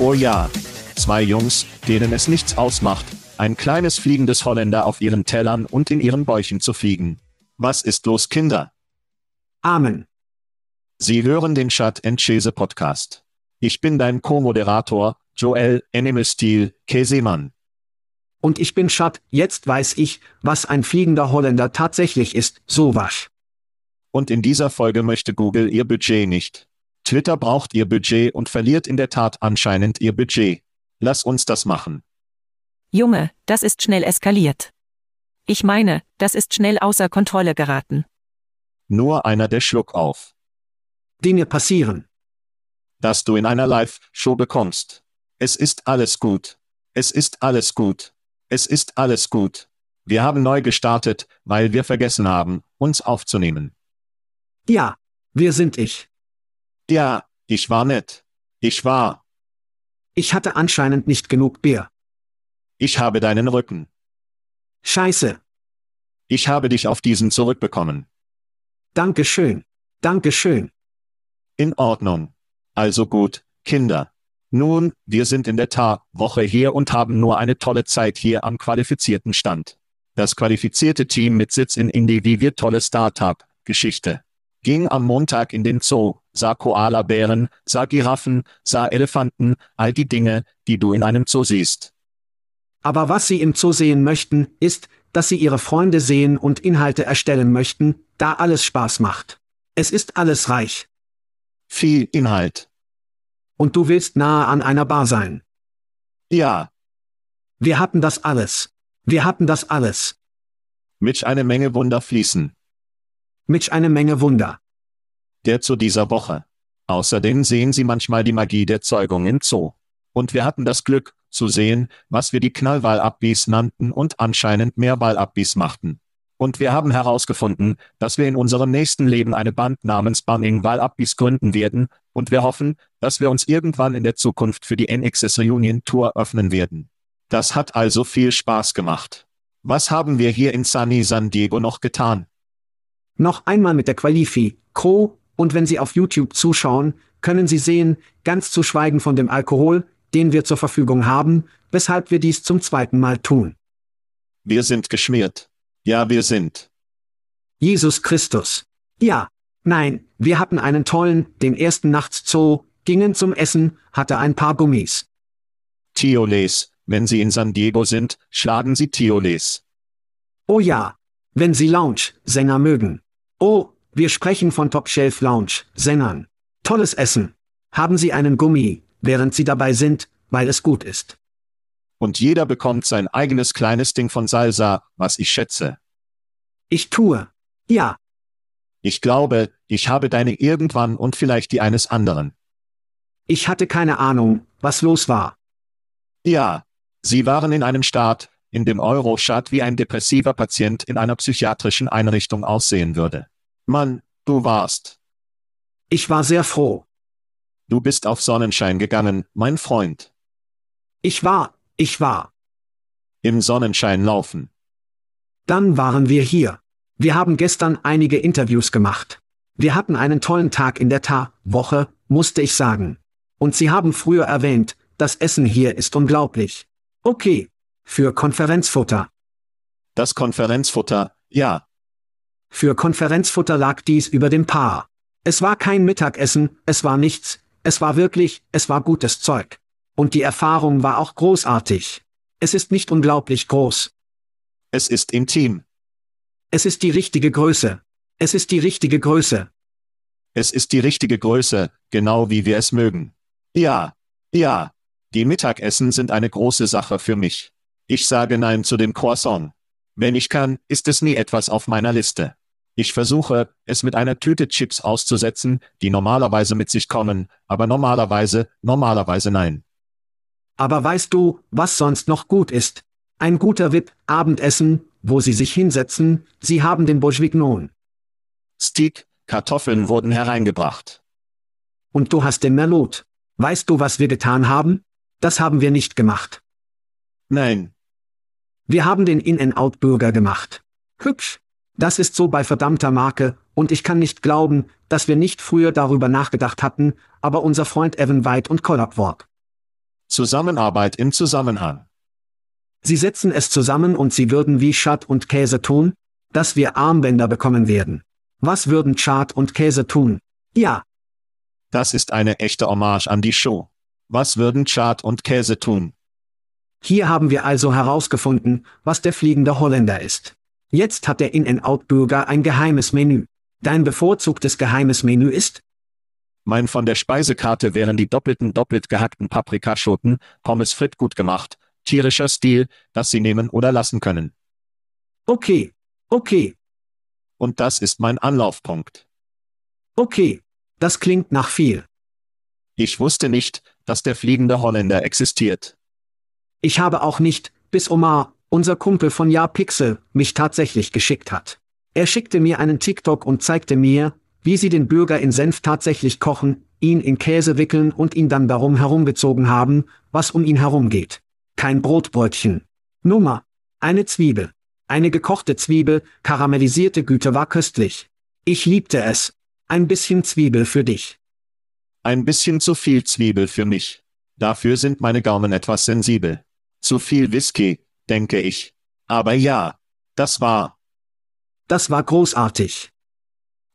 Oh ja. Zwei Jungs, denen es nichts ausmacht, ein kleines fliegendes Holländer auf ihren Tellern und in ihren Bäuchen zu fliegen. Was ist los, Kinder? Amen. Sie hören den Chat and Chase Podcast. Ich bin dein Co-Moderator, Joel Animal Steel Käsemann. Und ich bin Schad, jetzt weiß ich, was ein fliegender Holländer tatsächlich ist, sowas. Und in dieser Folge möchte Google ihr Budget nicht. Twitter braucht ihr Budget und verliert in der Tat anscheinend ihr Budget. Lass uns das machen. Junge, das ist schnell eskaliert. Ich meine, das ist schnell außer Kontrolle geraten. Nur einer der Schluck auf. Dinge passieren. Dass du in einer Live-Show bekommst. Es ist alles gut. Es ist alles gut. Es ist alles gut. Wir haben neu gestartet, weil wir vergessen haben, uns aufzunehmen. Ja, wir sind ich. Ja, ich war nett. Ich war. Ich hatte anscheinend nicht genug Bier. Ich habe deinen Rücken. Scheiße. Ich habe dich auf diesen zurückbekommen. Dankeschön. Dankeschön. In Ordnung. Also gut, Kinder. Nun, wir sind in der Tat Woche hier und haben nur eine tolle Zeit hier am qualifizierten Stand. Das qualifizierte Team mit Sitz in Indy wie wir tolle Startup-Geschichte. Ging am Montag in den Zoo, sah Koalabären, sah Giraffen, sah Elefanten, all die Dinge, die du in einem Zoo siehst. Aber was Sie im Zoo sehen möchten, ist, dass Sie Ihre Freunde sehen und Inhalte erstellen möchten, da alles Spaß macht. Es ist alles reich. Viel Inhalt. Und du willst nahe an einer Bar sein. Ja. Wir hatten das alles. Wir hatten das alles. Mit eine Menge Wunder fließen. Mit eine Menge Wunder. Der zu dieser Woche. Außerdem sehen Sie manchmal die Magie der Zeugung im Zoo. Und wir hatten das Glück, zu sehen, was wir die Knallwahlabbis nannten und anscheinend Mehrwahlabbis machten. Und wir haben herausgefunden, dass wir in unserem nächsten Leben eine Band namens Bunning Wahlabbis gründen werden, und wir hoffen, dass wir uns irgendwann in der Zukunft für die NXS Reunion Tour öffnen werden. Das hat also viel Spaß gemacht. Was haben wir hier in Sunny San Diego noch getan? Noch einmal mit der Qualifi, Crow, und wenn Sie auf YouTube zuschauen, können Sie sehen, ganz zu schweigen von dem Alkohol, den wir zur Verfügung haben, weshalb wir dies zum zweiten Mal tun. Wir sind geschmiert. Ja, wir sind. Jesus Christus. Ja. Nein, wir hatten einen tollen, den ersten Nachtszoo, gingen zum Essen, hatte ein paar Gummis. Tioles, wenn Sie in San Diego sind, schlagen Sie Tioles. Oh ja. Wenn Sie Lounge-Sänger mögen. Oh, wir sprechen von Top-Shelf Lounge-Sängern. Tolles Essen. Haben Sie einen Gummi, während Sie dabei sind, weil es gut ist. Und jeder bekommt sein eigenes kleines Ding von Salsa, was ich schätze. Ich tue. Ja. Ich glaube, ich habe deine irgendwann und vielleicht die eines anderen. Ich hatte keine Ahnung, was los war. Ja. Sie waren in einem Staat, in dem Eurostaat wie ein depressiver Patient in einer psychiatrischen Einrichtung aussehen würde. Mann, du warst. Ich war sehr froh. Du bist auf Sonnenschein gegangen, mein Freund. Ich war, ich war. Im Sonnenschein laufen. Dann waren wir hier. Wir haben gestern einige Interviews gemacht. Wir hatten einen tollen Tag in der Ta-Woche, musste ich sagen. Und Sie haben früher erwähnt, das Essen hier ist unglaublich. Okay. Für Konferenzfutter. Das Konferenzfutter, ja. Für Konferenzfutter lag dies über dem Paar. Es war kein Mittagessen, es war nichts, es war wirklich, es war gutes Zeug. Und die Erfahrung war auch großartig. Es ist nicht unglaublich groß. Es ist intim. Es ist die richtige Größe. Es ist die richtige Größe. Es ist die richtige Größe, genau wie wir es mögen. Ja, ja. Die Mittagessen sind eine große Sache für mich. Ich sage Nein zu dem Croissant. Wenn ich kann, ist es nie etwas auf meiner Liste. Ich versuche, es mit einer Tüte Chips auszusetzen, die normalerweise mit sich kommen, aber normalerweise, normalerweise nein. Aber weißt du, was sonst noch gut ist? Ein guter VIP-Abendessen, wo Sie sich hinsetzen, Sie haben den Bourguignon. Steak, Kartoffeln wurden hereingebracht. Und du hast den Merlot. Weißt du, was wir getan haben? Das haben wir nicht gemacht. Nein. Wir haben den In-N-Out-Burger gemacht. Hübsch. Das ist so bei verdammter Marke, und ich kann nicht glauben, dass wir nicht früher darüber nachgedacht hatten, aber unser Freund Evan White und Collab Walk. Zusammenarbeit im Zusammenhang. Sie setzen es zusammen und sie würden wie Schad und Käse tun, dass wir Armbänder bekommen werden. Was würden Schad und Käse tun? Ja. Das ist eine echte Hommage an die Show. Was würden Schad und Käse tun? Hier haben wir also herausgefunden, was der fliegende Holländer ist. Jetzt hat der In-N-Out-Bürger ein geheimes Menü. Dein bevorzugtes geheimes Menü ist? Mein von der Speisekarte wären die doppelten doppelt gehackten Paprikaschoten, Pommes fritt gut gemacht, tierischer Stil, das Sie nehmen oder lassen können. Okay. Okay. Und das ist mein Anlaufpunkt. Okay. Das klingt nach viel. Ich wusste nicht, dass der fliegende Holländer existiert. Ich habe auch nicht, bis Omar, unser Kumpel von Ja Pixel, mich tatsächlich geschickt hat. Er schickte mir einen TikTok und zeigte mir, wie sie den Bürger in Senf tatsächlich kochen, ihn in Käse wickeln und ihn dann darum herumgezogen haben, was um ihn herum geht. Kein Brotbrötchen. Nummer. Eine Zwiebel. Eine gekochte Zwiebel, karamellisierte Güte war köstlich. Ich liebte es. Ein bisschen Zwiebel für dich. Ein bisschen zu viel Zwiebel für mich. Dafür sind meine Gaumen etwas sensibel. Zu viel Whisky, denke ich. Aber ja, das war. Das war großartig.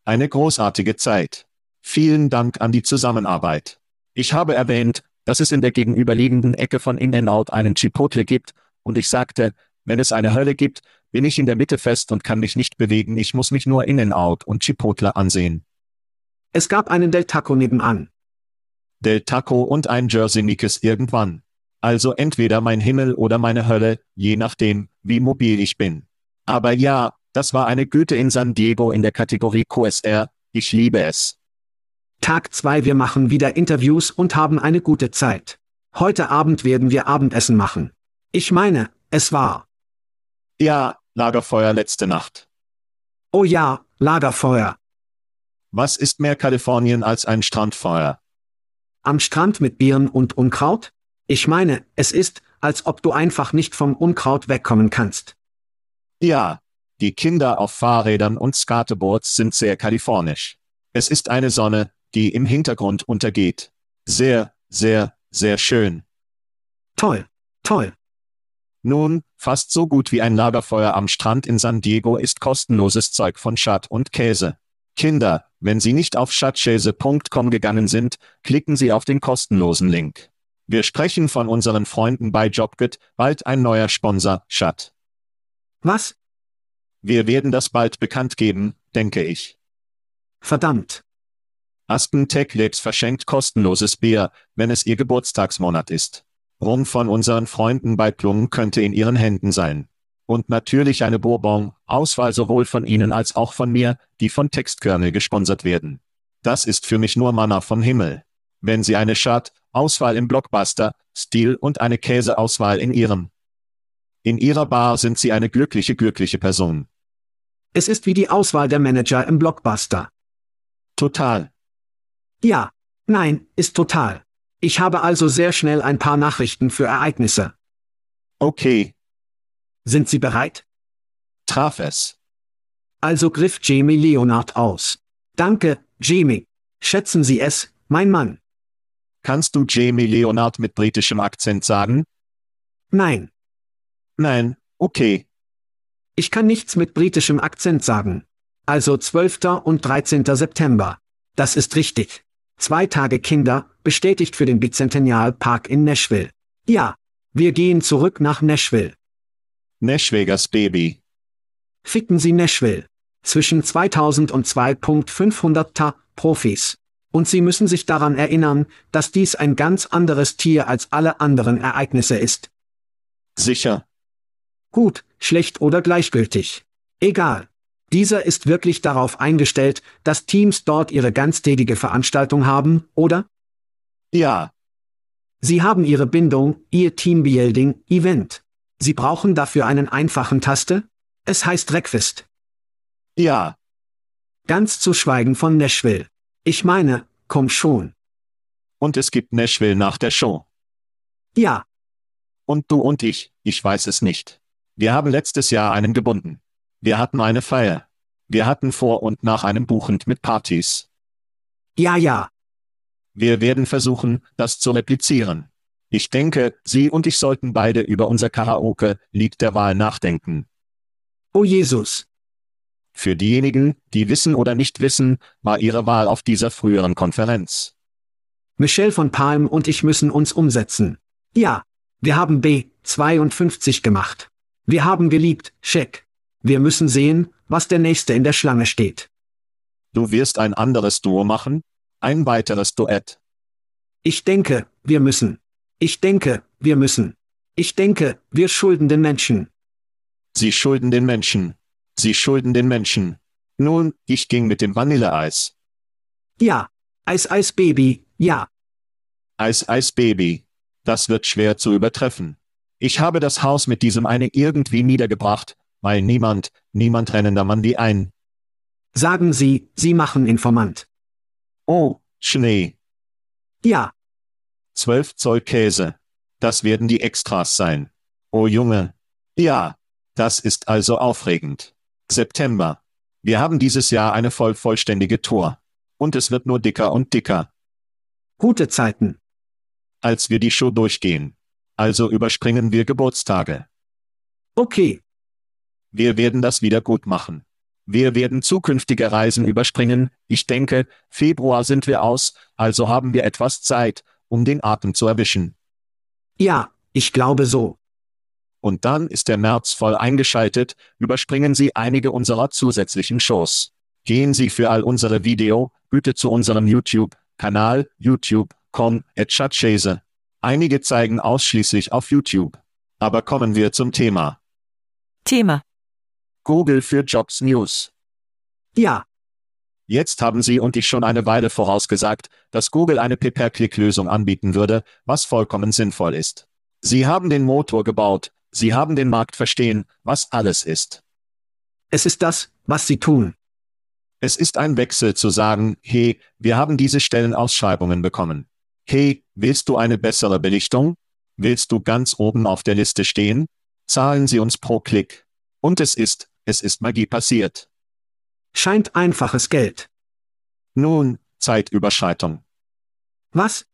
Eine großartige Zeit. Vielen Dank an die Zusammenarbeit. Ich habe erwähnt, dass es in der gegenüberliegenden Ecke von In-N-Out einen Chipotle gibt, und ich sagte, wenn es eine Hölle gibt, bin ich in der Mitte fest und kann mich nicht bewegen, ich muss mich nur In-N-Out und Chipotle ansehen. Es gab einen Del Taco nebenan. Del Taco und ein Jersey Nikes irgendwann. Also entweder mein Himmel oder meine Hölle, je nachdem, wie mobil ich bin. Aber ja, das war eine Güte in San Diego in der Kategorie QSR, ich liebe es. Tag 2 wir machen wieder Interviews und haben eine gute Zeit. Heute Abend werden wir Abendessen machen. Ich meine, es war. Ja, Lagerfeuer letzte Nacht. Oh ja, Lagerfeuer. Was ist mehr Kalifornien als ein Strandfeuer? Am Strand mit Bieren und Unkraut? Ich meine, es ist, als ob du einfach nicht vom Unkraut wegkommen kannst. Ja, die Kinder auf Fahrrädern und Skateboards sind sehr kalifornisch. Es ist eine Sonne, die im Hintergrund untergeht. Sehr, sehr, sehr schön. Toll, toll. Nun, fast so gut wie ein Lagerfeuer am Strand in San Diego ist kostenloses Zeug von Schat und Käse. Kinder, wenn Sie nicht auf schatzkäse.com gegangen sind, klicken Sie auf den kostenlosen Link. Wir sprechen von unseren Freunden bei JobGet, bald ein neuer Sponsor, Schat. Was? Wir werden das bald bekannt geben, denke ich. Verdammt. Aspen Tech Labs verschenkt kostenloses Bier, wenn es ihr Geburtstagsmonat ist. Rum von unseren Freunden bei Plum könnte in ihren Händen sein. Und natürlich eine Bourbon, Auswahl sowohl von Ihnen als auch von mir, die von Textkernel gesponsert werden. Das ist für mich nur Manna vom Himmel. Wenn Sie eine Schad, Auswahl im Blockbuster, Stil und eine Käseauswahl in Ihrem. In Ihrer Bar sind Sie eine glückliche, glückliche Person. Es ist wie die Auswahl der Manager im Blockbuster. Total. Ja. Nein, ist total. Ich habe also sehr schnell ein paar Nachrichten für Ereignisse. Okay. Sind Sie bereit? Traf es. Also griff Jamie Leonard aus. Danke, Jamie. Schätzen Sie es, mein Mann. Kannst du Jamie Leonard mit britischem Akzent sagen? Nein. Nein, okay. Ich kann nichts mit britischem Akzent sagen. Also 12. und 13. September. Das ist richtig. Zwei Tage Kinder, bestätigt für den Bicentennial Park in Nashville. Ja. Wir gehen zurück nach Nashville. Nashvegas Baby. Ficken Sie Nashville. Zwischen 2000 und 2.500 Ta Profis. Und Sie müssen sich daran erinnern, dass dies ein ganz anderes Tier als alle anderen Ereignisse ist. Sicher. Gut, schlecht oder gleichgültig. Egal. Dieser ist wirklich darauf eingestellt, dass Teams dort ihre ganztätige Veranstaltung haben, oder? Ja. Sie haben ihre Bindung, ihr Teambuilding-Event. Sie brauchen dafür einen einfachen Taste? Es heißt Breakfast. Ja. Ganz zu schweigen von Nashville. Ich meine, komm schon. Und es gibt Nashville nach der Show. Ja. Und du und ich, ich weiß es nicht. Wir haben letztes Jahr einen gebunden. Wir hatten eine Feier. Wir hatten vor und nach einem Buchend mit Partys. Ja, ja. Wir werden versuchen, das zu replizieren. Ich denke, Sie und ich sollten beide über unser Karaoke-Lied der Wahl nachdenken. Oh Jesus. Für diejenigen, die wissen oder nicht wissen, war Ihre Wahl auf dieser früheren Konferenz. Michelle von Palm und ich müssen uns umsetzen. Ja. Wir haben B52 gemacht. Wir haben geliebt, Check. Wir müssen sehen, was der nächste in der Schlange steht. Du wirst ein anderes Duo machen? Ein weiteres Duett. Ich denke, wir müssen. Ich denke, wir müssen. Ich denke, wir schulden den Menschen. Sie schulden den Menschen. Sie schulden den Menschen. Nun, ich ging mit dem Vanilleeis. Ja. Eis Eis Baby, ja. Eis Eis Baby. Das wird schwer zu übertreffen. Ich habe das Haus mit diesem eine irgendwie niedergebracht, weil niemand, niemand rennender Mann die ein. Sagen Sie, Sie machen Informant. Oh, Schnee. Ja. 12 Zoll Käse. Das werden die Extras sein. Oh Junge. Ja. Das ist also aufregend. September. Wir haben dieses Jahr eine voll vollständige Tour. Und es wird nur dicker und dicker. Gute Zeiten. Als wir die Show durchgehen. Also überspringen wir Geburtstage. Okay. Wir werden das wieder gut machen. Wir werden zukünftige Reisen überspringen. Ich denke, Februar sind wir aus, also haben wir etwas Zeit, um den Atem zu erwischen. Ja, ich glaube so. Und dann ist der März voll eingeschaltet, überspringen Sie einige unserer zusätzlichen Shows. Gehen Sie für all unsere Video, bitte zu unserem YouTube-Kanal, youtube.com, Chase. Einige zeigen ausschließlich auf YouTube. Aber kommen wir zum Thema. Thema. Google für Jobs News. Ja. Jetzt haben Sie und ich schon eine Weile vorausgesagt, dass Google eine Pay-per-Click-Lösung anbieten würde, was vollkommen sinnvoll ist. Sie haben den Motor gebaut, Sie haben den Markt verstehen, was alles ist. Es ist das, was Sie tun. Es ist ein Wechsel zu sagen, hey, wir haben diese Stellenausschreibungen bekommen. Hey, willst du eine bessere Belichtung? Willst du ganz oben auf der Liste stehen? Zahlen Sie uns pro Klick. Und es ist, es ist Magie passiert. Scheint einfaches Geld. Nun, Zeitüberschreitung. Was?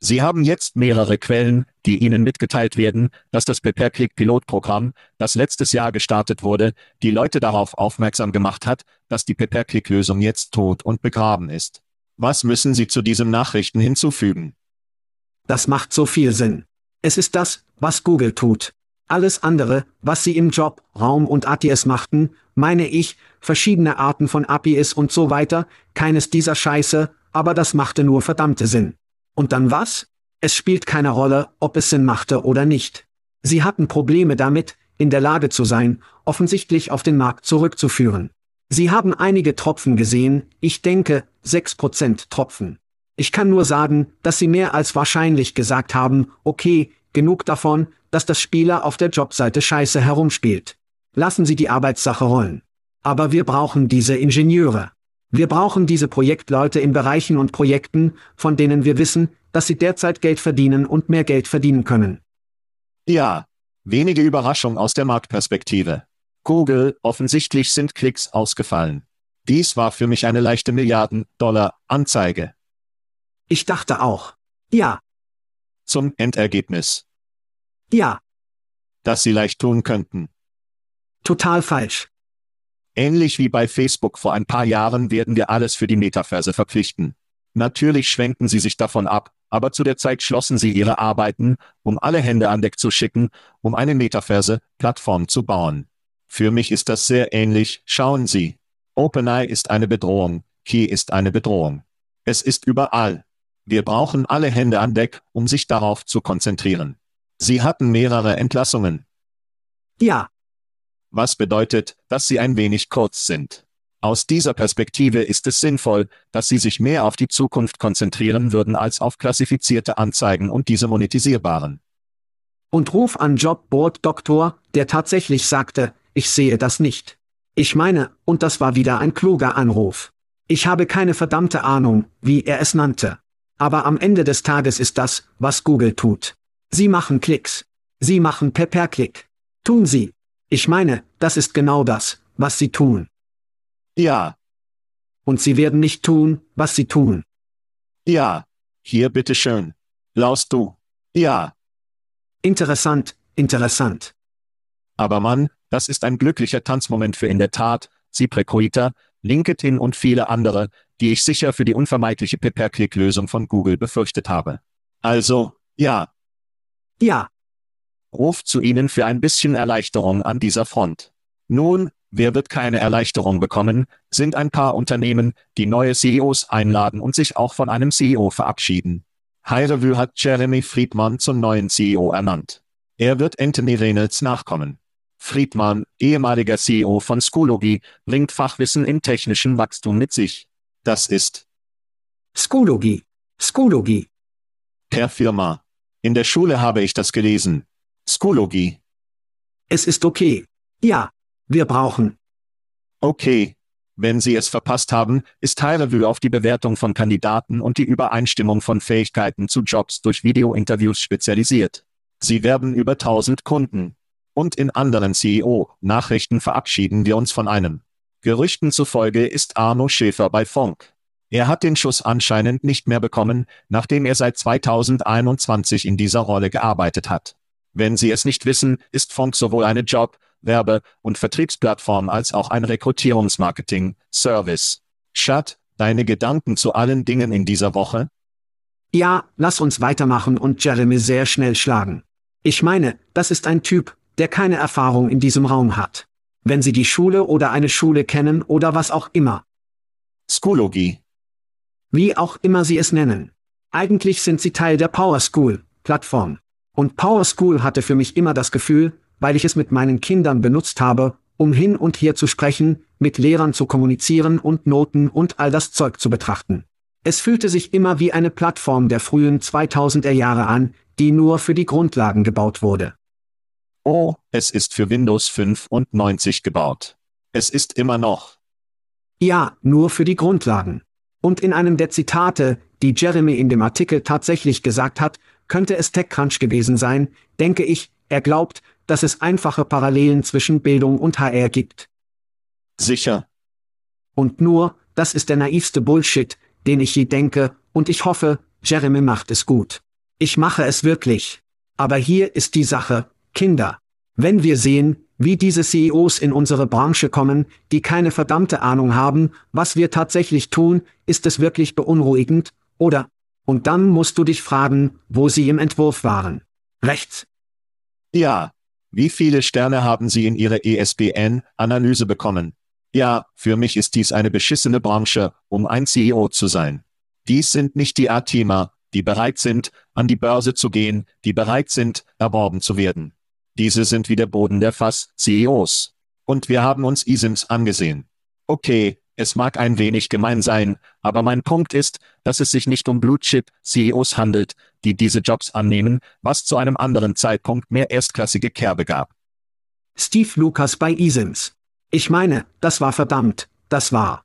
Sie haben jetzt mehrere Quellen, die Ihnen mitgeteilt werden, dass das Pay-Per-Click-Pilotprogramm, das letztes Jahr gestartet wurde, die Leute darauf aufmerksam gemacht hat, dass die Pay-Per-Click-Lösung jetzt tot und begraben ist. Was müssen Sie zu diesen Nachrichten hinzufügen? Das macht so viel Sinn. Es ist das, was Google tut. Alles andere, was sie im Job, Raum und ATS machten, meine ich, verschiedene Arten von APIs und so weiter, keines dieser Scheiße, aber das machte nur verdammte Sinn. Und dann was? Es spielt keine Rolle, ob es Sinn machte oder nicht. Sie hatten Probleme damit, in der Lage zu sein, offensichtlich auf den Markt zurückzuführen. Sie haben einige Tropfen gesehen, ich denke, 6% Tropfen. Ich kann nur sagen, dass sie mehr als wahrscheinlich gesagt haben, okay, genug davon, dass das Spieler auf der Jobseite scheiße herumspielt. Lassen Sie die Arbeitssache rollen. Aber wir brauchen diese Ingenieure. Wir brauchen diese Projektleute in Bereichen und Projekten, von denen wir wissen, dass sie derzeit Geld verdienen und mehr Geld verdienen können. Ja, wenige Überraschung aus der Marktperspektive. Google, offensichtlich sind Klicks ausgefallen. Dies war für mich eine leichte Milliarden-Dollar-Anzeige. Ich dachte auch. Ja. Zum Endergebnis. Ja. Das sie leicht tun könnten. Total falsch. Ähnlich wie bei Facebook vor ein paar Jahren werden wir alles für die Metaverse verpflichten. Natürlich schwenken sie sich davon ab, aber zu der Zeit schlossen sie ihre Arbeiten, um alle Hände an Deck zu schicken, um eine Metaverse-Plattform zu bauen. Für mich ist das sehr ähnlich, schauen Sie. OpenAI ist eine Bedrohung, Key ist eine Bedrohung. Es ist überall. Wir brauchen alle Hände an Deck, um sich darauf zu konzentrieren. Sie hatten mehrere Entlassungen. Ja, was bedeutet, dass sie ein wenig kurz sind. Aus dieser Perspektive ist es sinnvoll, dass sie sich mehr auf die Zukunft konzentrieren würden als auf klassifizierte Anzeigen und diese monetisierbaren. Und ruf an Jobboard Doktor, der tatsächlich sagte, ich sehe das nicht. Ich meine, und das war wieder ein kluger Anruf. Ich habe keine verdammte Ahnung, wie er es nannte. Aber am Ende des Tages ist das, was Google tut. Sie machen Klicks. Sie machen Per-Per-Klick. Tun Sie. Ich meine, das ist genau das, was sie tun. Ja. Und sie werden nicht tun, was sie tun. Ja. Hier bitteschön. Laust du. Ja. Interessant, interessant. Aber Mann, das ist ein glücklicher Tanzmoment für in der Tat, ZipRecruiter, LinkedIn und viele andere, die ich sicher für die unvermeidliche Pay-Per-Click-Lösung von Google befürchtet habe. Also, ja. Ja ruft zu ihnen für ein bisschen Erleichterung an dieser Front. Nun, wer wird keine Erleichterung bekommen, sind ein paar Unternehmen, die neue CEOs einladen und sich auch von einem CEO verabschieden. Hirevue hat Jeremy Friedman zum neuen CEO ernannt. Er wird Anthony Reynolds nachkommen. Friedman, ehemaliger CEO von Schoology, bringt Fachwissen im technischen Wachstum mit sich. Das ist Schoology. Schoology. Per Firma. In der Schule habe ich das gelesen. Schoologie. Es ist okay. Ja, wir brauchen. Okay. Wenn Sie es verpasst haben, ist High auf die Bewertung von Kandidaten und die Übereinstimmung von Fähigkeiten zu Jobs durch Videointerviews spezialisiert. Sie werben über 1000 Kunden. Und in anderen CEO-Nachrichten verabschieden wir uns von einem. Gerüchten zufolge ist Arno Schäfer bei Funk. Er hat den Schuss anscheinend nicht mehr bekommen, nachdem er seit 2021 in dieser Rolle gearbeitet hat. Wenn Sie es nicht wissen, ist Funk sowohl eine Job-, Werbe- und Vertriebsplattform als auch ein Rekrutierungsmarketing-Service. Schat, deine Gedanken zu allen Dingen in dieser Woche? Ja, lass uns weitermachen und Jeremy sehr schnell schlagen. Ich meine, das ist ein Typ, der keine Erfahrung in diesem Raum hat. Wenn Sie die Schule oder eine Schule kennen oder was auch immer. Schoologie. Wie auch immer Sie es nennen. Eigentlich sind Sie Teil der Power School Plattform. Und Power School hatte für mich immer das Gefühl, weil ich es mit meinen Kindern benutzt habe, um hin und her zu sprechen, mit Lehrern zu kommunizieren und Noten und all das Zeug zu betrachten. Es fühlte sich immer wie eine Plattform der frühen 2000er Jahre an, die nur für die Grundlagen gebaut wurde. Oh, es ist für Windows 95 gebaut. Es ist immer noch. Ja, nur für die Grundlagen. Und in einem der Zitate, die Jeremy in dem Artikel tatsächlich gesagt hat, könnte es TechCrunch gewesen sein, denke ich, er glaubt, dass es einfache Parallelen zwischen Bildung und HR gibt. Sicher. Und nur, das ist der naivste Bullshit, den ich je denke, und ich hoffe, Jeremy macht es gut. Ich mache es wirklich. Aber hier ist die Sache, Kinder. Wenn wir sehen, wie diese CEOs in unsere Branche kommen, die keine verdammte Ahnung haben, was wir tatsächlich tun, ist es wirklich beunruhigend, oder? Und dann musst du dich fragen, wo sie im Entwurf waren. Rechts. Ja. Wie viele Sterne haben Sie in Ihre ESPN-Analyse bekommen? Ja, für mich ist dies eine beschissene Branche, um ein CEO zu sein. Dies sind nicht die A-Teamer, die bereit sind, an die Börse zu gehen, die bereit sind, erworben zu werden. Diese sind wie der Boden der Fass-CEOs. Und wir haben uns ISIMs angesehen. Okay, es mag ein wenig gemein sein, aber mein Punkt ist, dass es sich nicht um Blue-Chip-CEOs handelt, die diese Jobs annehmen, was zu einem anderen Zeitpunkt mehr erstklassige Kerbe gab. Steve Lucas bei ISIMS. Ich meine, das war verdammt, das war.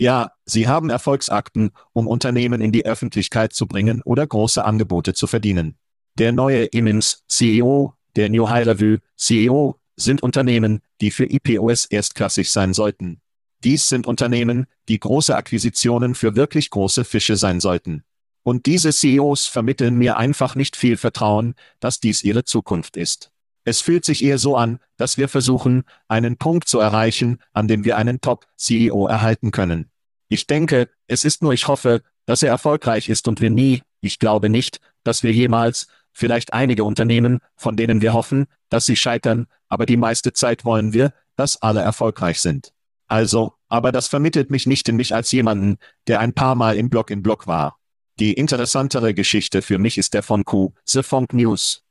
Ja, sie haben Erfolgsakten, um Unternehmen in die Öffentlichkeit zu bringen oder große Angebote zu verdienen. Der neue Imins CEO, der New High Review CEO, sind Unternehmen, die für IPOS erstklassig sein sollten. Dies sind Unternehmen, die große Akquisitionen für wirklich große Fische sein sollten. Und diese CEOs vermitteln mir einfach nicht viel Vertrauen, dass dies ihre Zukunft ist. Es fühlt sich eher so an, dass wir versuchen, einen Punkt zu erreichen, an dem wir einen Top-CEO erhalten können. Ich denke, es ist nur ich hoffe, dass er erfolgreich ist und wir nie, ich glaube nicht, dass wir jemals, vielleicht einige Unternehmen, von denen wir hoffen, dass sie scheitern, aber die meiste Zeit wollen wir, dass alle erfolgreich sind. Also, aber das vermittelt mich nicht in mich als jemanden, der ein paar Mal im Blog in Blog war. Die interessantere Geschichte für mich ist der von Q, The Funk News.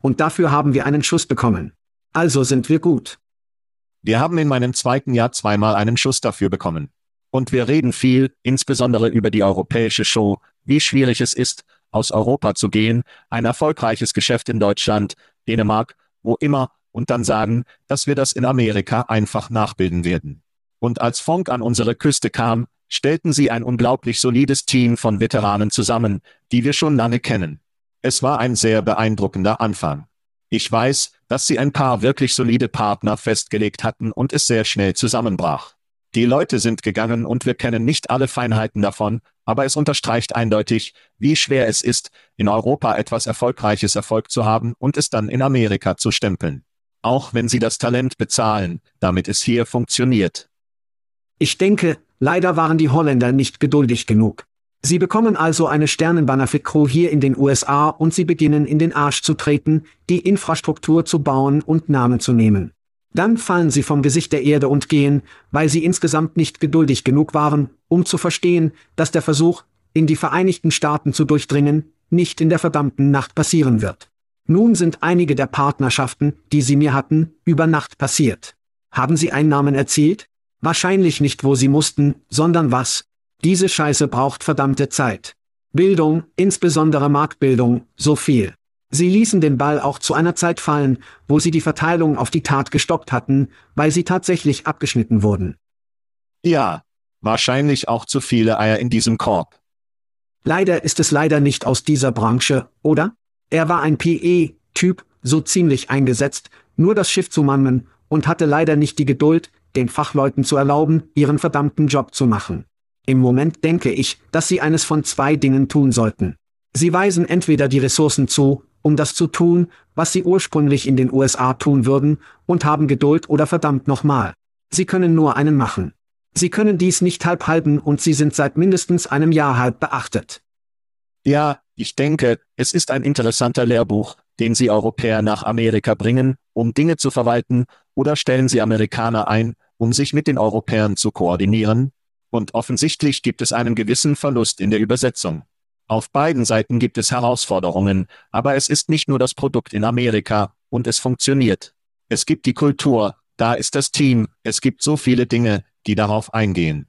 Und dafür haben wir einen Schuss bekommen. Also sind wir gut. Wir haben in meinem zweiten Jahr zweimal einen Schuss dafür bekommen. Und wir reden viel, insbesondere über die europäische Show, wie schwierig es ist, aus Europa zu gehen, ein erfolgreiches Geschäft in Deutschland, Dänemark, wo immer, und dann sagen, dass wir das in Amerika einfach nachbilden werden. Und als Fonk an unsere Küste kam, stellten sie ein unglaublich solides Team von Veteranen zusammen, die wir schon lange kennen. Es war ein sehr beeindruckender Anfang. Ich weiß, dass sie ein paar wirklich solide Partner festgelegt hatten und es sehr schnell zusammenbrach. Die Leute sind gegangen und wir kennen nicht alle Feinheiten davon, aber es unterstreicht eindeutig, wie schwer es ist, in Europa etwas Erfolgreiches Erfolg zu haben und es dann in Amerika zu stempeln. Auch wenn sie das Talent bezahlen, damit es hier funktioniert. Ich denke, leider waren die Holländer nicht geduldig genug. Sie bekommen also eine Sternenbannerfit-Crew hier in den USA und sie beginnen in den Arsch zu treten, die Infrastruktur zu bauen und Namen zu nehmen. Dann fallen sie vom Gesicht der Erde und gehen, weil sie insgesamt nicht geduldig genug waren, um zu verstehen, dass der Versuch, in die Vereinigten Staaten zu durchdringen, nicht in der verdammten Nacht passieren wird. Nun sind einige der Partnerschaften, die sie mir hatten, über Nacht passiert. Haben sie Einnahmen erzielt? Wahrscheinlich nicht, wo sie mussten, sondern was, diese Scheiße braucht verdammte Zeit. Bildung, insbesondere Marktbildung, so viel. Sie ließen den Ball auch zu einer Zeit fallen, wo sie die Verteilung auf die Tat gestoppt hatten, weil sie tatsächlich abgeschnitten wurden. Ja, wahrscheinlich auch zu viele Eier in diesem Korb. Leider ist es leider nicht aus dieser Branche, oder? Er war ein PE-Typ, so ziemlich eingesetzt, nur das Schiff zu mannen, und hatte leider nicht die Geduld, den Fachleuten zu erlauben, ihren verdammten Job zu machen. Im Moment denke ich, dass sie eines von zwei Dingen tun sollten. Sie weisen entweder die Ressourcen zu, um das zu tun, was sie ursprünglich in den USA tun würden, und haben Geduld oder verdammt nochmal. Sie können nur einen machen. Sie können dies nicht halb halten und sie sind seit mindestens einem Jahr halb beachtet. Ja, ich denke, es ist ein interessanter Lehrbuch, den Sie Europäer nach Amerika bringen, um Dinge zu verwalten, oder stellen Sie Amerikaner ein, um sich mit den Europäern zu koordinieren, und offensichtlich gibt es einen gewissen Verlust in der Übersetzung. Auf beiden Seiten gibt es Herausforderungen, aber es ist nicht nur das Produkt in Amerika, und es funktioniert. Es gibt die Kultur, da ist das Team, es gibt so viele Dinge, die darauf eingehen.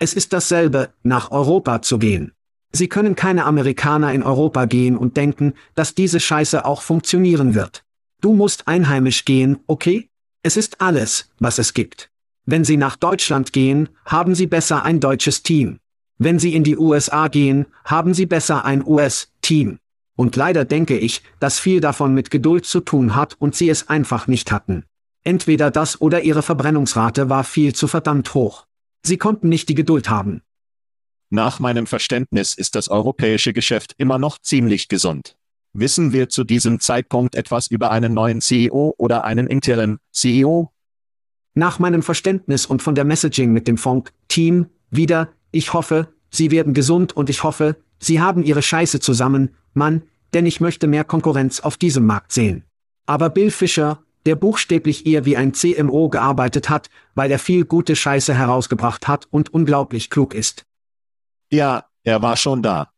Es ist dasselbe, nach Europa zu gehen. Sie können keine Amerikaner in Europa gehen und denken, dass diese Scheiße auch funktionieren wird. Du musst einheimisch gehen, okay? Es ist alles, was es gibt. Wenn Sie nach Deutschland gehen, haben Sie besser ein deutsches Team. Wenn Sie in die USA gehen, haben Sie besser ein US-Team. Und leider denke ich, dass viel davon mit Geduld zu tun hat und Sie es einfach nicht hatten. Entweder das oder Ihre Verbrennungsrate war viel zu verdammt hoch. Sie konnten nicht die Geduld haben. Nach meinem Verständnis ist das europäische Geschäft immer noch ziemlich gesund. Wissen wir zu diesem Zeitpunkt etwas über einen neuen CEO oder einen Interim CEO? Nach meinem Verständnis und von der Messaging mit dem Funk-Team wieder, ich hoffe, Sie werden gesund und ich hoffe, Sie haben Ihre Scheiße zusammen, Mann, denn ich möchte mehr Konkurrenz auf diesem Markt sehen. Aber Bill Fischer, der buchstäblich eher wie ein CMO gearbeitet hat, weil er viel gute Scheiße herausgebracht hat und unglaublich klug ist. Ja, er war schon da.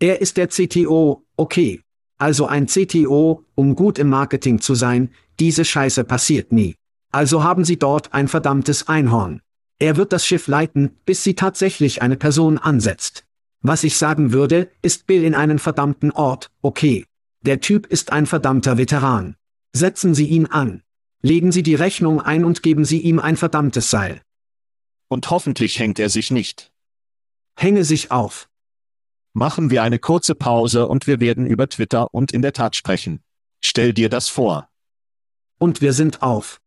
Er ist der CTO, okay. Also ein CTO, um gut im Marketing zu sein, diese Scheiße passiert nie. Also haben Sie dort ein verdammtes Einhorn. Er wird das Schiff leiten, bis sie tatsächlich eine Person ansetzt. Was ich sagen würde, ist Bill in einen verdammten Ort, okay. Der Typ ist ein verdammter Veteran. Setzen Sie ihn an. Legen Sie die Rechnung ein und geben Sie ihm ein verdammtes Seil. Und hoffentlich hängt er sich nicht. Hänge sich auf. Machen wir eine kurze Pause und wir werden über Twitter und in der Tat sprechen. Stell dir das vor. Und wir sind auf.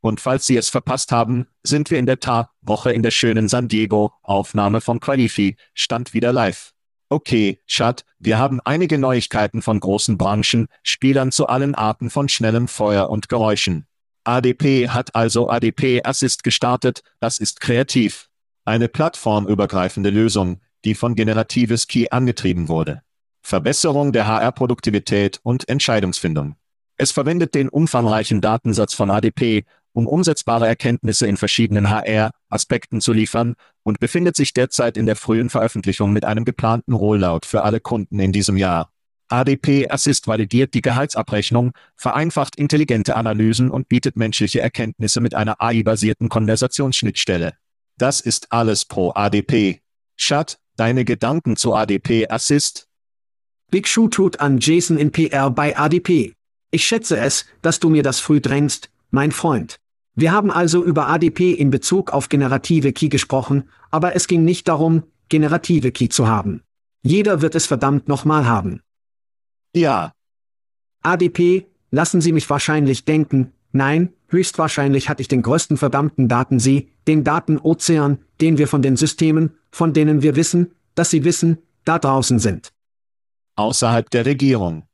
Und falls Sie es verpasst haben, sind wir in der Tat Woche in der schönen San Diego, Aufnahme von Qualifi, stand wieder live. Okay, Schat, wir haben einige Neuigkeiten von großen Branchen, Spielern zu allen Arten von schnellem Feuer und Geräuschen. ADP hat also ADP Assist gestartet, das ist kreativ. Eine plattformübergreifende Lösung, die von Generatives Key angetrieben wurde. Verbesserung der HR-Produktivität und Entscheidungsfindung. Es verwendet den umfangreichen Datensatz von ADP, um umsetzbare Erkenntnisse in verschiedenen HR-Aspekten zu liefern und befindet sich derzeit in der frühen Veröffentlichung mit einem geplanten Rollout für alle Kunden in diesem Jahr. ADP Assist validiert die Gehaltsabrechnung, vereinfacht intelligente Analysen und bietet menschliche Erkenntnisse mit einer AI-basierten Konversationsschnittstelle. Das ist alles pro ADP. Chat, deine Gedanken zu ADP Assist? Big Shoe tut an Jason in PR bei ADP. Ich schätze es, dass du mir das früh drängst, mein Freund. Wir haben also über ADP in Bezug auf generative Key gesprochen, aber es ging nicht darum, generative Key zu haben. Jeder wird es verdammt nochmal haben. Ja. ADP, lassen Sie mich wahrscheinlich denken, nein, höchstwahrscheinlich hatte ich den größten verdammten Datensee, den Datenozean, den wir von den Systemen, von denen wir wissen, dass sie wissen, da draußen sind. Außerhalb der Regierung.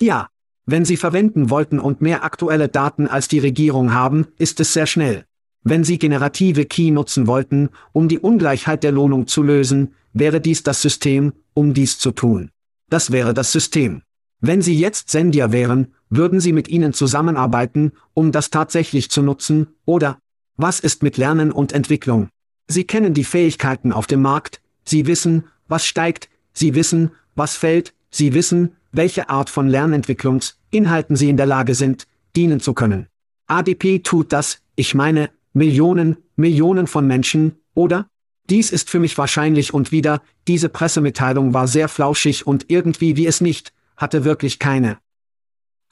Ja, wenn Sie verwenden wollten und mehr aktuelle Daten als die Regierung haben, ist es sehr schnell. Wenn Sie generative Key nutzen wollten, um die Ungleichheit der Lohnung zu lösen, wäre dies das System, um dies zu tun. Das wäre das System. Wenn Sie jetzt Sendia wären, würden Sie mit ihnen zusammenarbeiten, um das tatsächlich zu nutzen, oder? Was ist mit Lernen und Entwicklung? Sie kennen die Fähigkeiten auf dem Markt, Sie wissen, was steigt, Sie wissen, was fällt, Sie wissen, welche Art von Lernentwicklungsinhalten sie in der Lage sind, dienen zu können. ADP tut das, ich meine, Millionen, Millionen von Menschen, oder? Dies ist für mich wahrscheinlich und wieder, diese Pressemitteilung war sehr flauschig und irgendwie wie es nicht, hatte wirklich keine.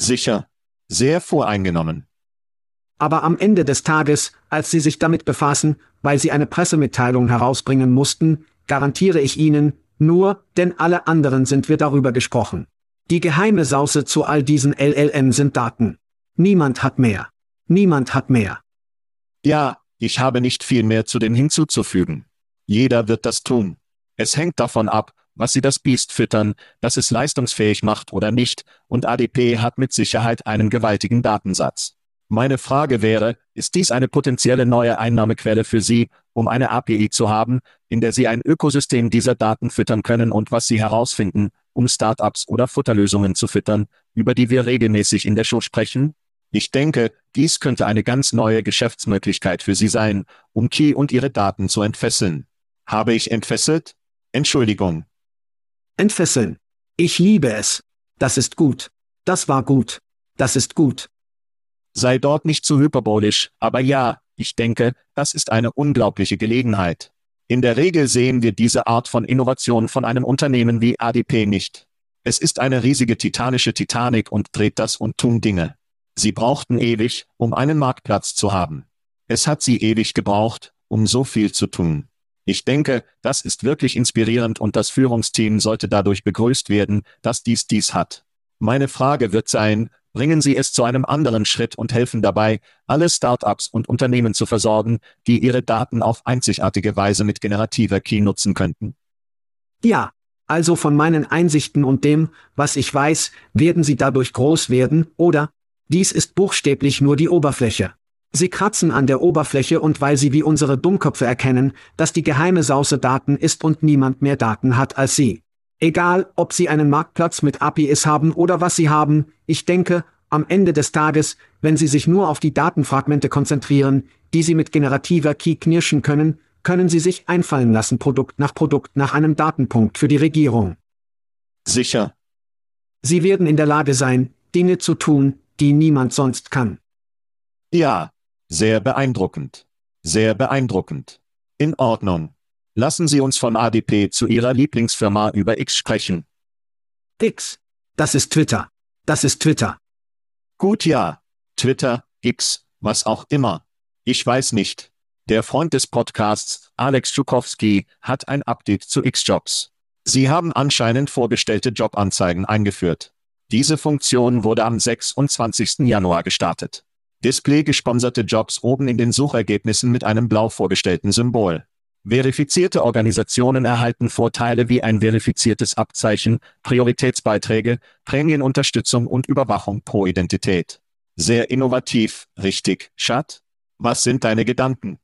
Sicher. Sehr voreingenommen. Aber am Ende des Tages, als sie sich damit befassen, weil sie eine Pressemitteilung herausbringen mussten, garantiere ich Ihnen, nur, denn alle anderen sind wir darüber gesprochen. Die geheime Sauce zu all diesen LLM sind Daten. Niemand hat mehr. Niemand hat mehr. Ja, ich habe nicht viel mehr zu den hinzuzufügen. Jeder wird das tun. Es hängt davon ab, was sie das Biest füttern, dass es leistungsfähig macht oder nicht, und ADP hat mit Sicherheit einen gewaltigen Datensatz. Meine Frage wäre, ist dies eine potenzielle neue Einnahmequelle für Sie, um eine API zu haben, in der Sie ein Ökosystem dieser Daten füttern können und was Sie herausfinden, um Startups oder Futterlösungen zu füttern, über die wir regelmäßig in der Show sprechen? Ich denke, dies könnte eine ganz neue Geschäftsmöglichkeit für Sie sein, um Key und Ihre Daten zu entfesseln. Habe ich entfesselt? Entschuldigung. Entfesseln. Ich liebe es. Das ist gut. Das war gut. Das ist gut. Sei dort nicht zu hyperbolisch, aber ja, ich denke, das ist eine unglaubliche Gelegenheit. In der Regel sehen wir diese Art von Innovation von einem Unternehmen wie ADP nicht. Es ist eine riesige titanische Titanic und dreht das und tun Dinge. Sie brauchten ewig, um einen Marktplatz zu haben. Es hat sie ewig gebraucht, um so viel zu tun. Ich denke, das ist wirklich inspirierend und das Führungsteam sollte dadurch begrüßt werden, dass dies dies hat. Meine Frage wird sein, bringen Sie es zu einem anderen Schritt und helfen dabei, alle Startups und Unternehmen zu versorgen, die ihre Daten auf einzigartige Weise mit generativer Key nutzen könnten? Ja, also von meinen Einsichten und dem, was ich weiß, werden sie dadurch groß werden, oder? Dies ist buchstäblich nur die Oberfläche. Sie kratzen an der Oberfläche und weil sie wie unsere Dummköpfe erkennen, dass die geheime Sauce Daten ist und niemand mehr Daten hat als sie. Egal, ob sie einen Marktplatz mit APIs haben oder was sie haben, ich denke, am Ende des Tages, wenn sie sich nur auf die Datenfragmente konzentrieren, die sie mit generativer Key knirschen können, können sie sich einfallen lassen Produkt nach Produkt nach einem Datenpunkt für die Regierung. Sicher. Sie werden in der Lage sein, Dinge zu tun, die niemand sonst kann. Ja, sehr beeindruckend. Sehr beeindruckend. In Ordnung. Lassen Sie uns von ADP zu Ihrer Lieblingsfirma über X sprechen. X. Das ist Twitter. Das ist Twitter. Gut ja. Twitter, X, was auch immer. Ich weiß nicht. Der Freund des Podcasts, Alex Schukowski, hat ein Update zu X-Jobs. Sie haben anscheinend vorgestellte Jobanzeigen eingeführt. Diese Funktion wurde am 26. Januar gestartet. Display gesponserte Jobs oben in den Suchergebnissen mit einem blau vorgestellten Symbol. Verifizierte Organisationen erhalten Vorteile wie ein verifiziertes Abzeichen, Prioritätsbeiträge, Prämienunterstützung und Überwachung pro Identität. Sehr innovativ, richtig, Schat? Was sind deine Gedanken?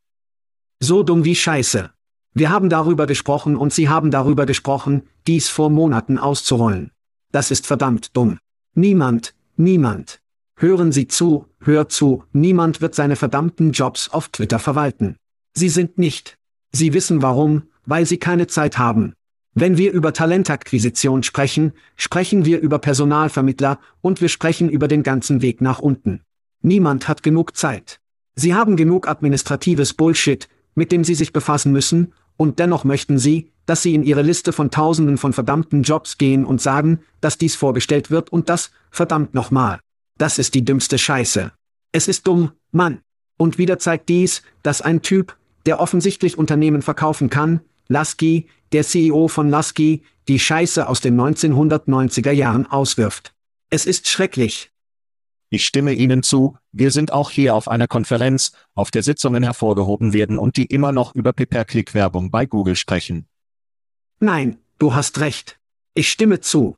So dumm wie Scheiße. Wir haben darüber gesprochen und Sie haben darüber gesprochen, dies vor Monaten auszurollen. Das ist verdammt dumm. Niemand, niemand, Hören Sie zu, hör zu, niemand wird seine verdammten Jobs auf Twitter verwalten. Sie sind nicht. Sie wissen warum, weil sie keine Zeit haben. Wenn wir über Talentakquisition sprechen, sprechen wir über Personalvermittler und wir sprechen über den ganzen Weg nach unten. Niemand hat genug Zeit. Sie haben genug administratives Bullshit, mit dem sie sich befassen müssen, und dennoch möchten sie, dass sie in ihre Liste von Tausenden von verdammten Jobs gehen und sagen, dass dies vorgestellt wird und das, verdammt nochmal. Das ist die dümmste Scheiße. Es ist dumm, Mann. Und wieder zeigt dies, dass ein Typ, der offensichtlich Unternehmen verkaufen kann, Lasky, der CEO von Lasky, die Scheiße aus den 1990er Jahren auswirft. Es ist schrecklich. Ich stimme Ihnen zu, wir sind auch hier auf einer Konferenz, auf der Sitzungen hervorgehoben werden und die immer noch über Pay-per-Click-Werbung bei Google sprechen. Nein, du hast recht. Ich stimme zu.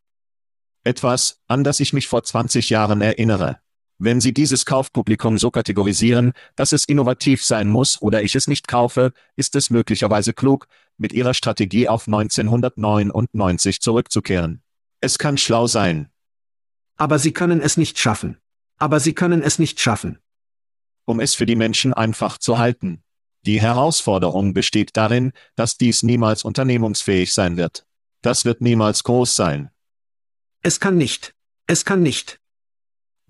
Etwas, an das ich mich vor 20 Jahren erinnere. Wenn Sie dieses Kaufpublikum so kategorisieren, dass es innovativ sein muss oder ich es nicht kaufe, ist es möglicherweise klug, mit Ihrer Strategie auf 1999 zurückzukehren. Es kann schlau sein. Aber Sie können es nicht schaffen. Aber Sie können es nicht schaffen. Um es für die Menschen einfach zu halten. Die Herausforderung besteht darin, dass dies niemals unternehmungsfähig sein wird. Das wird niemals groß sein. Es kann nicht. Es kann nicht.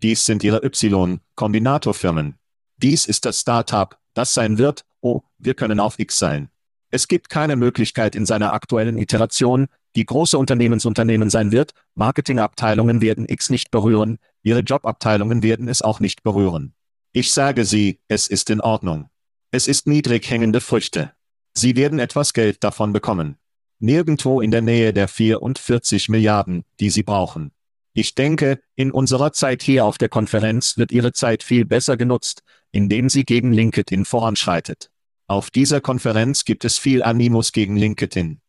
Dies sind ihre Y-Kombinatorfirmen. Dies ist das Startup, das sein wird, oh, wir können auf X sein. Es gibt keine Möglichkeit in seiner aktuellen Iteration, die große Unternehmensunternehmen sein wird, Marketingabteilungen werden X nicht berühren, ihre Jobabteilungen werden es auch nicht berühren. Ich sage Sie, es ist in Ordnung. Es ist niedrig hängende Früchte. Sie werden etwas Geld davon bekommen. Nirgendwo in der Nähe der 44 Milliarden, die sie brauchen. Ich denke, in unserer Zeit hier auf der Konferenz wird Ihre Zeit viel besser genutzt, indem sie gegen LinkedIn voranschreitet. Auf dieser Konferenz gibt es viel Animus gegen LinkedIn.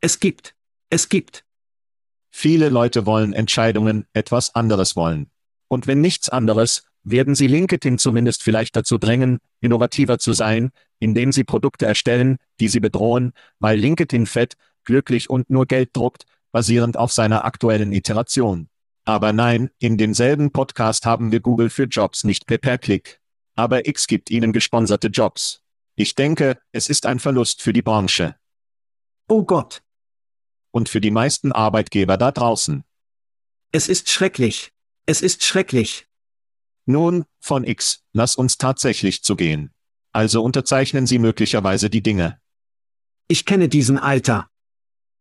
Es gibt. Es gibt. Viele Leute wollen Entscheidungen, etwas anderes wollen. Und wenn nichts anderes, werden sie LinkedIn zumindest vielleicht dazu drängen, innovativer zu sein, indem sie Produkte erstellen, die sie bedrohen, weil LinkedIn fett, glücklich und nur Geld druckt, basierend auf seiner aktuellen Iteration. Aber nein, in demselben Podcast haben wir Google für Jobs nicht per per Klick. Aber X gibt ihnen gesponserte Jobs. Ich denke, es ist ein Verlust für die Branche. Oh Gott. Und für die meisten Arbeitgeber da draußen. Es ist schrecklich. Es ist schrecklich. Nun, von X, lass uns tatsächlich zugehen. Also unterzeichnen Sie möglicherweise die Dinge. Ich kenne diesen Alter.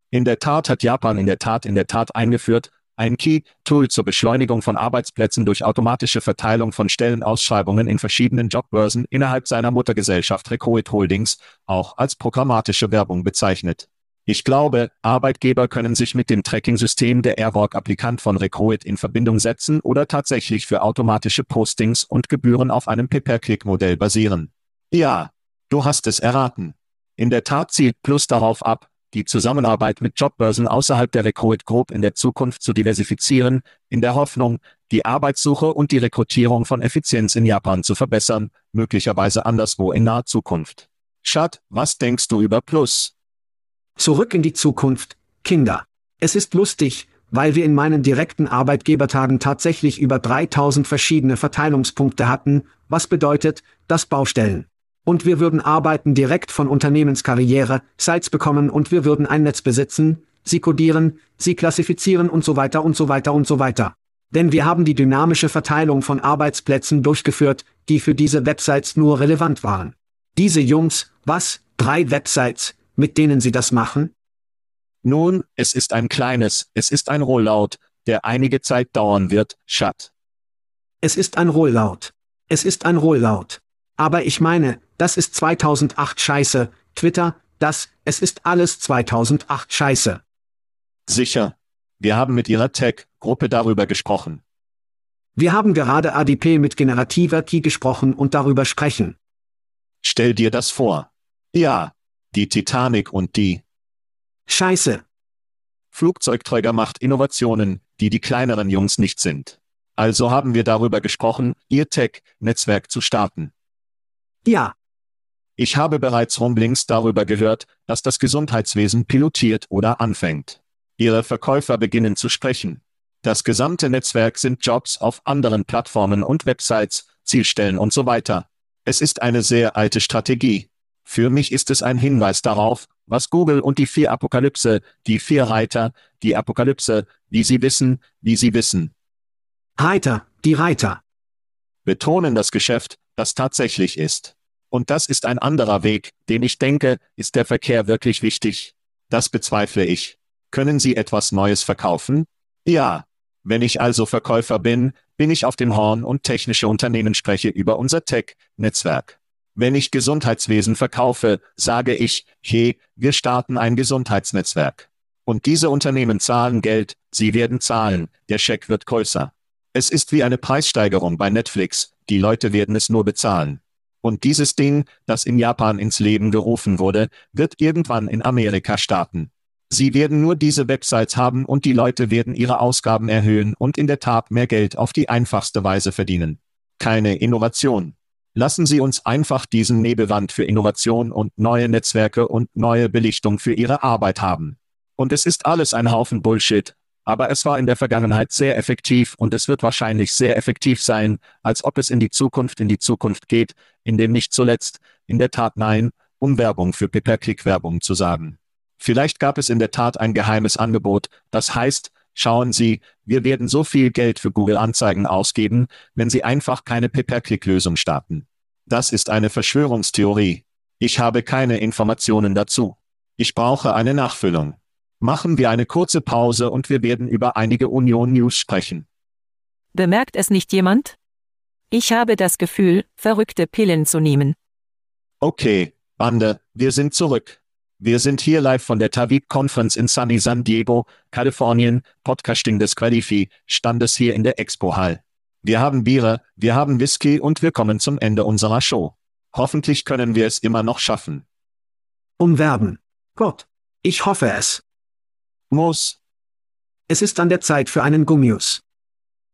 In der Tat hat Japan in der Tat in der Tat eingeführt, ein Key-Tool zur Beschleunigung von Arbeitsplätzen durch automatische Verteilung von Stellenausschreibungen in verschiedenen Jobbörsen innerhalb seiner Muttergesellschaft Recruit Holdings, auch als programmatische Werbung bezeichnet. Ich glaube, Arbeitgeber können sich mit dem Tracking-System der Airwalk-Applikant von Recruit in Verbindung setzen oder tatsächlich für automatische Postings und Gebühren auf einem Pay-per-Click-Modell basieren. Ja, du hast es erraten. In der Tat zielt Plus darauf ab, die Zusammenarbeit mit Jobbörsen außerhalb der Recruit Group in der Zukunft zu diversifizieren, in der Hoffnung, die Arbeitssuche und die Rekrutierung von Effizienz in Japan zu verbessern, möglicherweise anderswo in naher Zukunft. Chad, was denkst du über Plus? Zurück in die Zukunft, Kinder. Es ist lustig, weil wir in meinen direkten Arbeitgebertagen tatsächlich über 3000 verschiedene Verteilungspunkte hatten, was bedeutet, dass Baustellen. Und wir würden Arbeiten direkt von Unternehmenskarriere, Sites bekommen und wir würden ein Netz besitzen, sie codieren, sie klassifizieren und so weiter und so weiter und so weiter. Denn wir haben die dynamische Verteilung von Arbeitsplätzen durchgeführt, die für diese Websites nur relevant waren. Diese Jungs, was, drei Websites, mit denen sie das machen? Nun, es ist ein kleines, es ist ein Rollout, der einige Zeit dauern wird, Schat. Es ist ein Rollout. Es ist ein Rollout. Aber ich meine, das ist 2008 Scheiße, Twitter, das, es ist alles 2008 Scheiße. Sicher. Wir haben mit Ihrer Tech-Gruppe darüber gesprochen. Wir haben gerade ADP mit generativer Key gesprochen und darüber sprechen. Stell dir das vor. Ja, die Titanic und die Scheiße. Flugzeugträger macht Innovationen, die die kleineren Jungs nicht sind. Also haben wir darüber gesprochen, Ihr Tech-Netzwerk zu starten. Ja. Ich habe bereits Rumblings darüber gehört, dass das Gesundheitswesen pilotiert oder anfängt. Ihre Verkäufer beginnen zu sprechen. Das gesamte Netzwerk sind Jobs auf anderen Plattformen und Websites, Zielstellen und so weiter. Es ist eine sehr alte Strategie. Für mich ist es ein Hinweis darauf, was Google und die vier Apokalypse, die vier Reiter, die Apokalypse, wie sie wissen, wie sie wissen. Reiter, die Reiter. Betonen das Geschäft, das tatsächlich ist. Und das ist ein anderer Weg, den ich denke, ist der Verkehr wirklich wichtig? Das bezweifle ich. Können Sie etwas Neues verkaufen? Ja. Wenn ich also Verkäufer bin, bin ich auf dem Horn und technische Unternehmen spreche über unser Tech-Netzwerk. Wenn ich Gesundheitswesen verkaufe, sage ich, hey, wir starten ein Gesundheitsnetzwerk. Und diese Unternehmen zahlen Geld, sie werden zahlen, der Scheck wird größer. Es ist wie eine Preissteigerung bei Netflix, die Leute werden es nur bezahlen. Und dieses Ding, das in Japan ins Leben gerufen wurde, wird irgendwann in Amerika starten. Sie werden nur diese Websites haben und die Leute werden ihre Ausgaben erhöhen und in der Tat mehr Geld auf die einfachste Weise verdienen. Keine Innovation. Lassen Sie uns einfach diesen Nebelwand für Innovation und neue Netzwerke und neue Belichtung für Ihre Arbeit haben. Und es ist alles ein Haufen Bullshit, aber es war in der Vergangenheit sehr effektiv und es wird wahrscheinlich sehr effektiv sein, als ob es in die Zukunft in die Zukunft geht, in dem nicht zuletzt, in der Tat nein, um Werbung für Pay-per-Click-Werbung zu sagen. Vielleicht gab es in der Tat ein geheimes Angebot, das heißt, Schauen Sie, wir werden so viel Geld für Google-Anzeigen ausgeben, wenn Sie einfach keine Pay-per-Click-Lösung starten. Das ist eine Verschwörungstheorie. Ich habe keine Informationen dazu. Ich brauche eine Nachfüllung. Machen wir eine kurze Pause und wir werden über einige Union News sprechen. Bemerkt es nicht jemand? Ich habe das Gefühl, verrückte Pillen zu nehmen. Okay, Bande, wir sind zurück. Wir sind hier live von der Tavik Conference in Sunny San Diego, Kalifornien, Podcasting des Qualifi, Standes hier in der Expo Hall. Wir haben Biere, wir haben Whisky und wir kommen zum Ende unserer Show. Hoffentlich können wir es immer noch schaffen. Umwerben. Gott. Ich hoffe es. Muss. Es ist an der Zeit für einen Gummius.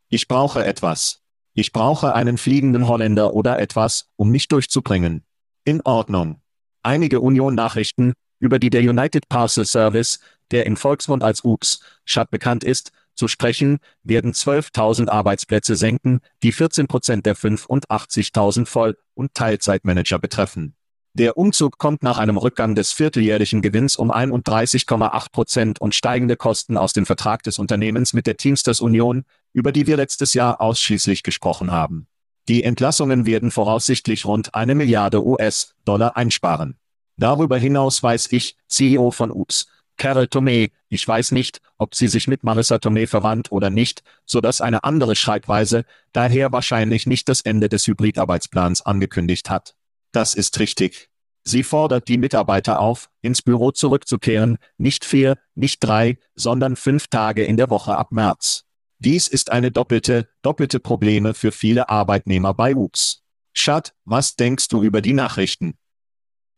Ich brauche etwas. Ich brauche einen fliegenden Holländer oder etwas, um mich durchzubringen. In Ordnung. Einige Union-Nachrichten, über die der United Parcel Service, der im Volksmund als UPS, Schat bekannt ist, zu sprechen, werden 12.000 Arbeitsplätze senken, die 14 Prozent der 85.000 Voll- und Teilzeitmanager betreffen. Der Umzug kommt nach einem Rückgang des vierteljährlichen Gewinns um 31,8 Prozent und steigende Kosten aus dem Vertrag des Unternehmens mit der Teamsters Union, über die wir letztes Jahr ausschließlich gesprochen haben. Die Entlassungen werden voraussichtlich rund eine Milliarde US-Dollar einsparen. Darüber hinaus weiß ich, CEO von UPS, Carol Tomei, ich weiß nicht, ob sie sich mit Marissa Tomei verwandt oder nicht, so dass eine andere Schreibweise daher wahrscheinlich nicht das Ende des Hybridarbeitsplans angekündigt hat. Das ist richtig. Sie fordert die Mitarbeiter auf, ins Büro zurückzukehren, nicht vier, nicht drei, sondern fünf Tage in der Woche ab März. Dies ist eine doppelte, doppelte Probleme für viele Arbeitnehmer bei UPS. Schad, was denkst du über die Nachrichten?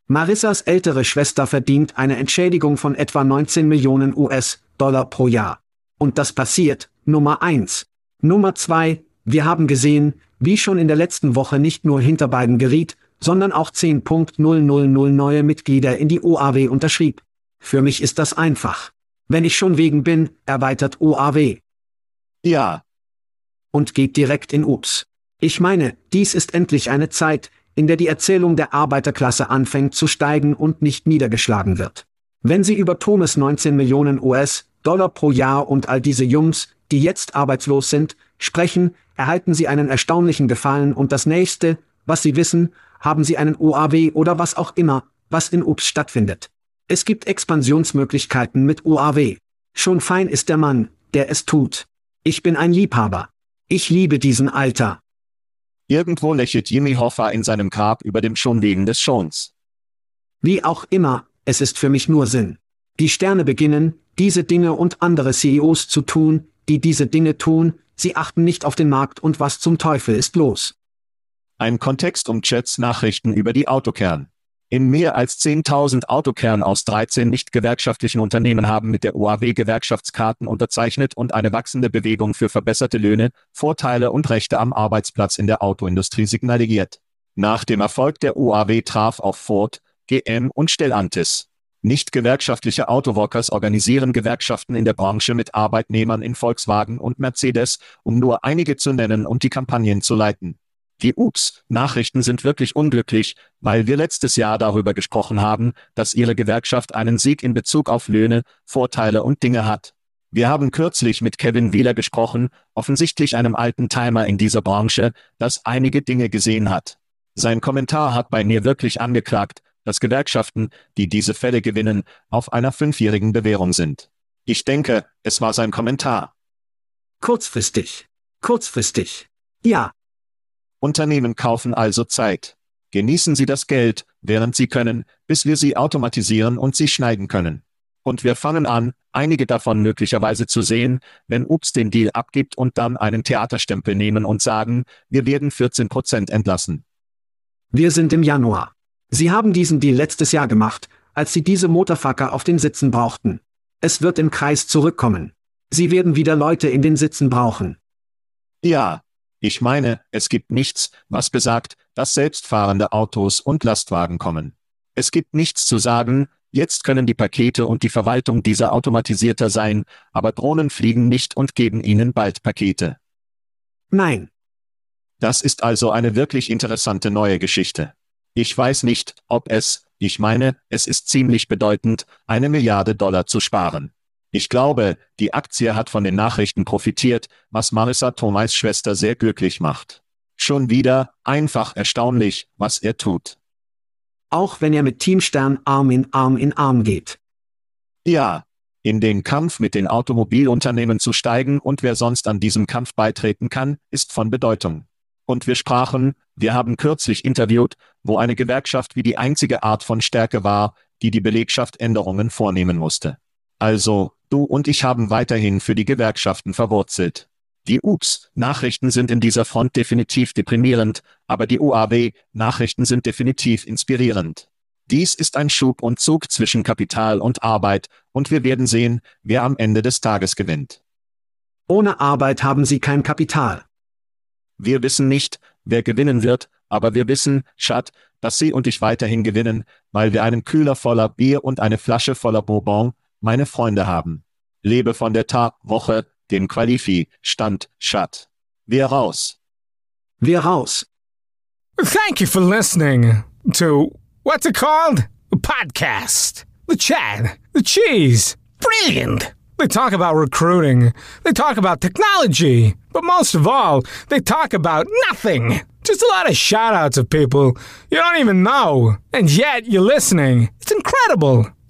Marissas ältere Schwester verdient eine Entschädigung von etwa 19 Millionen US-Dollar pro Jahr. Und das passiert, Nummer eins. Nummer zwei, wir haben gesehen, wie schon in der letzten Woche nicht nur hinter beiden geriet, sondern auch 10.000 neue Mitglieder in die OAW unterschrieb. Für mich ist das einfach. Wenn ich schon wegen bin, erweitert OAW. Ja. Und geht direkt in Ups. Ich meine, dies ist endlich eine Zeit, in der die Erzählung der Arbeiterklasse anfängt zu steigen und nicht niedergeschlagen wird. Wenn Sie über Thomas 19 Millionen US-Dollar pro Jahr und all diese Jungs, die jetzt arbeitslos sind, sprechen, erhalten Sie einen erstaunlichen Gefallen und das nächste, was Sie wissen, haben Sie einen OAW oder was auch immer, was in UPS stattfindet. Es gibt Expansionsmöglichkeiten mit OAW. Schon fein ist der Mann, der es tut. Ich bin ein Liebhaber. Ich liebe diesen Alter. Irgendwo lächelt Jimmy Hoffa in seinem Grab über dem schon Leben des Schons. Wie auch immer, es ist für mich nur Sinn. Die Sterne beginnen, diese Dinge und andere CEOs zu tun, die diese Dinge tun, sie achten nicht auf den Markt und was zum Teufel ist los. Ein Kontext um Chats Nachrichten über die Autokern. In mehr als 10.000 Autokern aus 13 nicht gewerkschaftlichen Unternehmen haben mit der OAW Gewerkschaftskarten unterzeichnet und eine wachsende Bewegung für verbesserte Löhne, Vorteile und Rechte am Arbeitsplatz in der Autoindustrie signalisiert. Nach dem Erfolg der OAW traf auf Ford, GM und Stellantis. Nicht gewerkschaftliche Autoworkers organisieren Gewerkschaften in der Branche mit Arbeitnehmern in Volkswagen und Mercedes, um nur einige zu nennen und die Kampagnen zu leiten. Die Ups-Nachrichten sind wirklich unglücklich, weil wir letztes Jahr darüber gesprochen haben, dass Ihre Gewerkschaft einen Sieg in Bezug auf Löhne, Vorteile und Dinge hat. Wir haben kürzlich mit Kevin Wheeler gesprochen, offensichtlich einem alten Timer in dieser Branche, das einige Dinge gesehen hat. Sein Kommentar hat bei mir wirklich angeklagt, dass Gewerkschaften, die diese Fälle gewinnen, auf einer fünfjährigen Bewährung sind. Ich denke, es war sein Kommentar. Kurzfristig. Kurzfristig. Ja, Unternehmen kaufen also Zeit. Genießen Sie das Geld, während Sie können, bis wir sie automatisieren und sie schneiden können. Und wir fangen an, einige davon möglicherweise zu sehen, wenn Ups den Deal abgibt und dann einen Theaterstempel nehmen und sagen, wir werden 14 Prozent entlassen. Wir sind im Januar. Sie haben diesen Deal letztes Jahr gemacht, als Sie diese Motorfucker auf den Sitzen brauchten. Es wird im Kreis zurückkommen. Sie werden wieder Leute in den Sitzen brauchen. Ja, ich meine, es gibt nichts, was besagt, dass selbstfahrende Autos und Lastwagen kommen. Es gibt nichts zu sagen, jetzt können die Pakete und die Verwaltung dieser automatisierter sein, aber Drohnen fliegen nicht und geben ihnen bald Pakete. Nein. Das ist also eine wirklich interessante neue Geschichte. Ich weiß nicht, ob es, ich meine, es ist ziemlich bedeutend, eine Milliarde Dollar zu sparen. Ich glaube, die Aktie hat von den Nachrichten profitiert, was Marissa Thomas Schwester sehr glücklich macht. Schon wieder, einfach erstaunlich, was er tut. Auch wenn er mit Teamstern Arm in Arm in Arm geht. Ja, in den Kampf mit den Automobilunternehmen zu steigen und wer sonst an diesem Kampf beitreten kann, ist von Bedeutung. Und wir sprachen, wir haben kürzlich interviewt, wo eine Gewerkschaft wie die einzige Art von Stärke war, die die Belegschaft Änderungen vornehmen musste. Also, du und ich haben weiterhin für die Gewerkschaften verwurzelt. Die UPS-Nachrichten sind in dieser Front definitiv deprimierend, aber die UAW-Nachrichten sind definitiv inspirierend. Dies ist ein Schub und Zug zwischen Kapital und Arbeit, und wir werden sehen, wer am Ende des Tages gewinnt. Ohne Arbeit haben sie kein Kapital. Wir wissen nicht, wer gewinnen wird, aber wir wissen, Schat, dass Sie und ich weiterhin gewinnen, weil wir einen Kühler voller Bier und eine Flasche voller Bourbon, meine Freunde haben. Lebe von der Tag, Woche, den Qualifi, Stand, Schat. Wir raus. Wir raus. Thank you for listening to what's it called? A podcast. The chat. The cheese. Brilliant. They talk about recruiting. They talk about technology. But most of all, they talk about nothing. Just a lot of shout outs of people you don't even know. And yet you're listening. It's incredible.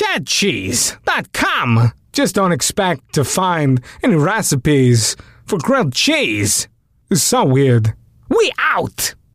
www.chadcheese.com. Just don't expect to find any recipes for grilled cheese. It's so weird. We out!